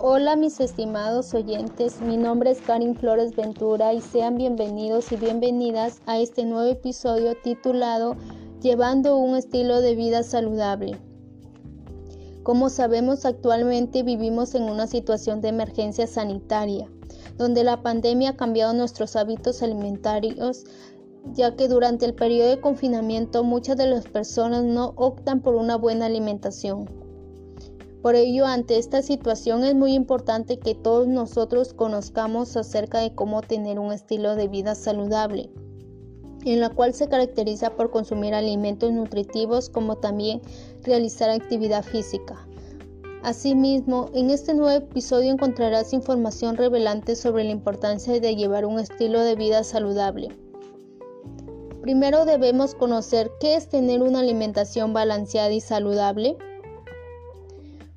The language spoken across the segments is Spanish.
Hola mis estimados oyentes, mi nombre es Karin Flores Ventura y sean bienvenidos y bienvenidas a este nuevo episodio titulado Llevando un estilo de vida saludable. Como sabemos actualmente vivimos en una situación de emergencia sanitaria, donde la pandemia ha cambiado nuestros hábitos alimentarios, ya que durante el periodo de confinamiento muchas de las personas no optan por una buena alimentación por ello, ante esta situación es muy importante que todos nosotros conozcamos acerca de cómo tener un estilo de vida saludable, en la cual se caracteriza por consumir alimentos nutritivos como también realizar actividad física. Asimismo, en este nuevo episodio encontrarás información revelante sobre la importancia de llevar un estilo de vida saludable. Primero debemos conocer qué es tener una alimentación balanceada y saludable.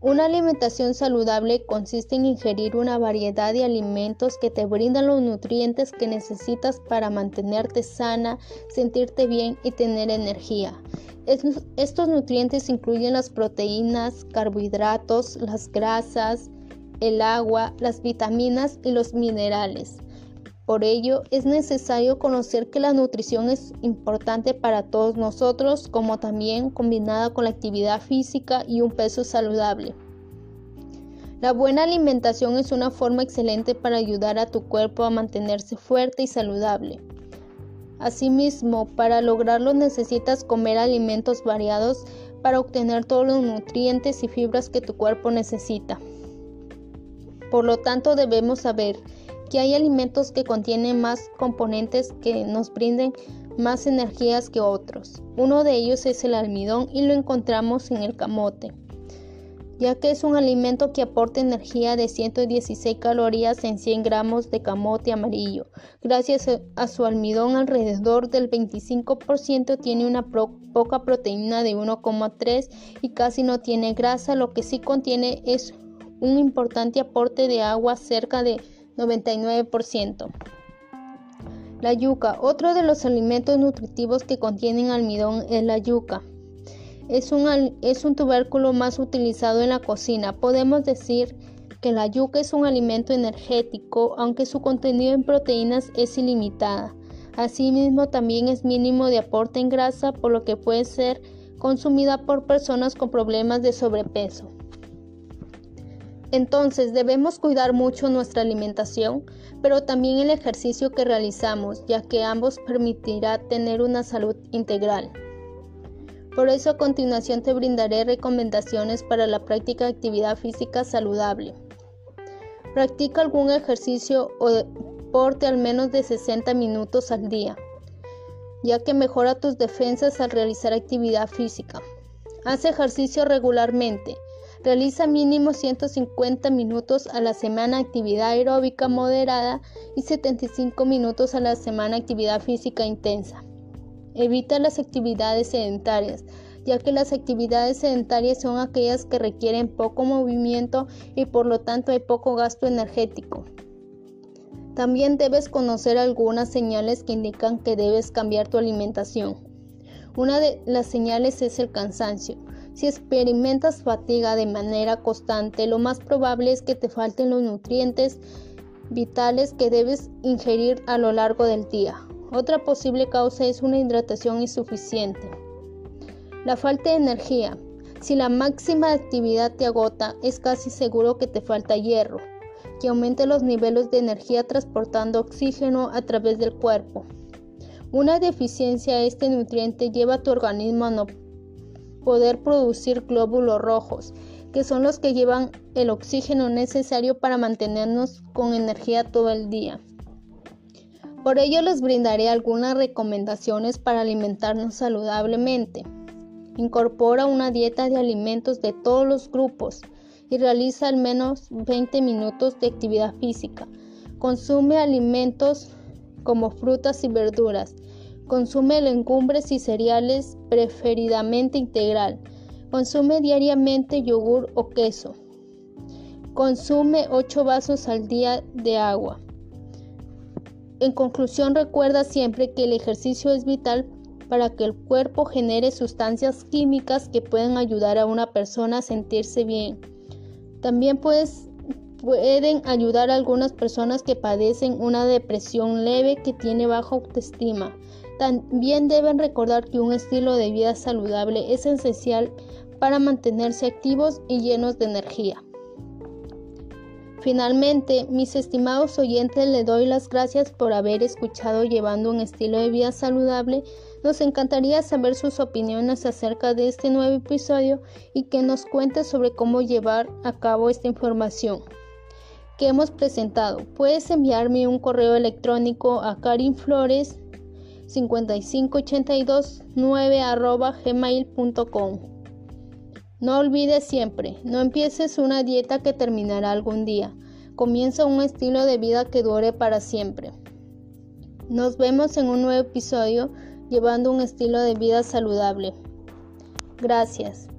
Una alimentación saludable consiste en ingerir una variedad de alimentos que te brindan los nutrientes que necesitas para mantenerte sana, sentirte bien y tener energía. Estos nutrientes incluyen las proteínas, carbohidratos, las grasas, el agua, las vitaminas y los minerales. Por ello, es necesario conocer que la nutrición es importante para todos nosotros, como también combinada con la actividad física y un peso saludable. La buena alimentación es una forma excelente para ayudar a tu cuerpo a mantenerse fuerte y saludable. Asimismo, para lograrlo necesitas comer alimentos variados para obtener todos los nutrientes y fibras que tu cuerpo necesita. Por lo tanto, debemos saber que hay alimentos que contienen más componentes que nos brinden más energías que otros. Uno de ellos es el almidón y lo encontramos en el camote, ya que es un alimento que aporta energía de 116 calorías en 100 gramos de camote amarillo. Gracias a su almidón alrededor del 25% tiene una poca proteína de 1,3 y casi no tiene grasa, lo que sí contiene es un importante aporte de agua cerca de 99%. La yuca. Otro de los alimentos nutritivos que contienen almidón es la yuca. Es un, es un tubérculo más utilizado en la cocina. Podemos decir que la yuca es un alimento energético, aunque su contenido en proteínas es ilimitada. Asimismo, también es mínimo de aporte en grasa, por lo que puede ser consumida por personas con problemas de sobrepeso. Entonces debemos cuidar mucho nuestra alimentación, pero también el ejercicio que realizamos, ya que ambos permitirá tener una salud integral. Por eso a continuación te brindaré recomendaciones para la práctica de actividad física saludable. Practica algún ejercicio o deporte al menos de 60 minutos al día, ya que mejora tus defensas al realizar actividad física. Haz ejercicio regularmente Realiza mínimo 150 minutos a la semana actividad aeróbica moderada y 75 minutos a la semana actividad física intensa. Evita las actividades sedentarias, ya que las actividades sedentarias son aquellas que requieren poco movimiento y por lo tanto hay poco gasto energético. También debes conocer algunas señales que indican que debes cambiar tu alimentación. Una de las señales es el cansancio. Si experimentas fatiga de manera constante, lo más probable es que te falten los nutrientes vitales que debes ingerir a lo largo del día. Otra posible causa es una hidratación insuficiente. La falta de energía. Si la máxima actividad te agota, es casi seguro que te falta hierro, que aumente los niveles de energía transportando oxígeno a través del cuerpo. Una deficiencia de este nutriente lleva a tu organismo a no poder producir glóbulos rojos, que son los que llevan el oxígeno necesario para mantenernos con energía todo el día. Por ello les brindaré algunas recomendaciones para alimentarnos saludablemente. Incorpora una dieta de alimentos de todos los grupos y realiza al menos 20 minutos de actividad física. Consume alimentos como frutas y verduras Consume legumbres y cereales preferidamente integral. Consume diariamente yogur o queso. Consume 8 vasos al día de agua. En conclusión, recuerda siempre que el ejercicio es vital para que el cuerpo genere sustancias químicas que pueden ayudar a una persona a sentirse bien. También pueden ayudar a algunas personas que padecen una depresión leve que tiene baja autoestima. También deben recordar que un estilo de vida saludable es esencial para mantenerse activos y llenos de energía. Finalmente, mis estimados oyentes, les doy las gracias por haber escuchado Llevando un estilo de vida saludable. Nos encantaría saber sus opiniones acerca de este nuevo episodio y que nos cuente sobre cómo llevar a cabo esta información que hemos presentado. Puedes enviarme un correo electrónico a karinflores 55829 gmail.com. No olvides siempre, no empieces una dieta que terminará algún día. Comienza un estilo de vida que dure para siempre. Nos vemos en un nuevo episodio llevando un estilo de vida saludable. Gracias.